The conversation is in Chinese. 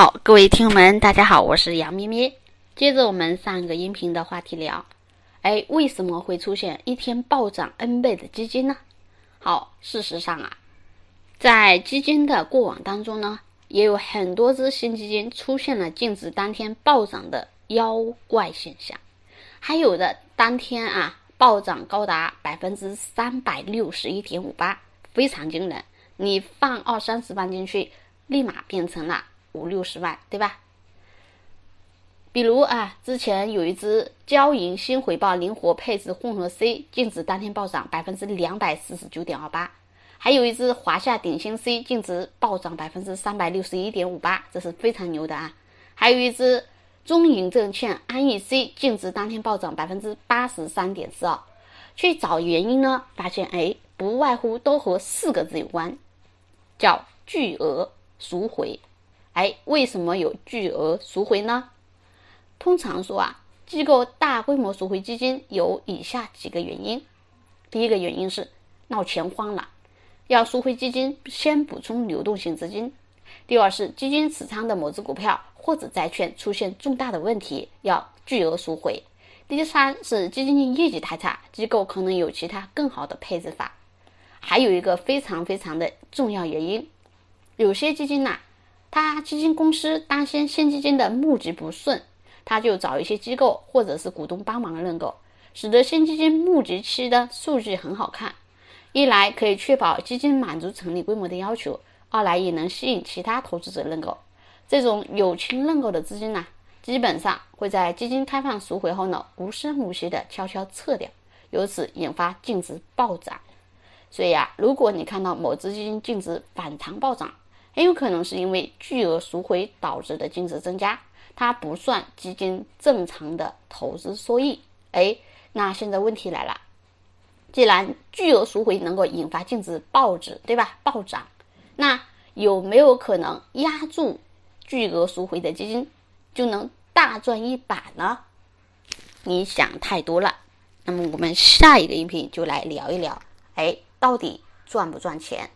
好，各位听友们，大家好，我是杨咩咩。接着我们上一个音频的话题聊，哎，为什么会出现一天暴涨 N 倍的基金呢？好，事实上啊，在基金的过往当中呢，也有很多只新基金出现了净值当天暴涨的妖怪现象，还有的当天啊暴涨高达百分之三百六十一点五八，非常惊人。你放二三十万进去，立马变成了。五六十万，对吧？比如啊，之前有一只交银新回报灵活配置混合 C，净值当天暴涨百分之两百四十九点二八；还有一只华夏鼎新 C，净值暴涨百分之三百六十一点五八，这是非常牛的啊！还有一只中银证券安逸 C，净值当天暴涨百分之八十三点四二。去找原因呢，发现哎，不外乎都和四个字有关，叫巨额赎回。哎，为什么有巨额赎回呢？通常说啊，机构大规模赎回基金有以下几个原因。第一个原因是闹钱荒了，要赎回基金，先补充流动性资金；第二是基金持仓的某只股票或者债券出现重大的问题，要巨额赎回；第三是基金业绩太差，机构可能有其他更好的配置法。还有一个非常非常的重要原因，有些基金呐。他基金公司担心新基金的募集不顺，他就找一些机构或者是股东帮忙认购，使得新基金募集期的数据很好看。一来可以确保基金满足成立规模的要求，二来也能吸引其他投资者认购。这种友情认购的资金呢，基本上会在基金开放赎回后呢，无声无息的悄悄撤掉，由此引发净值暴涨。所以啊，如果你看到某只基金净值反常暴涨，很有可能是因为巨额赎回导致的净值增加，它不算基金正常的投资收益。哎，那现在问题来了，既然巨额赎回能够引发净值暴值，对吧？暴涨，那有没有可能压住巨额赎回的基金就能大赚一把呢？你想太多了。那么我们下一个音频就来聊一聊，哎，到底赚不赚钱？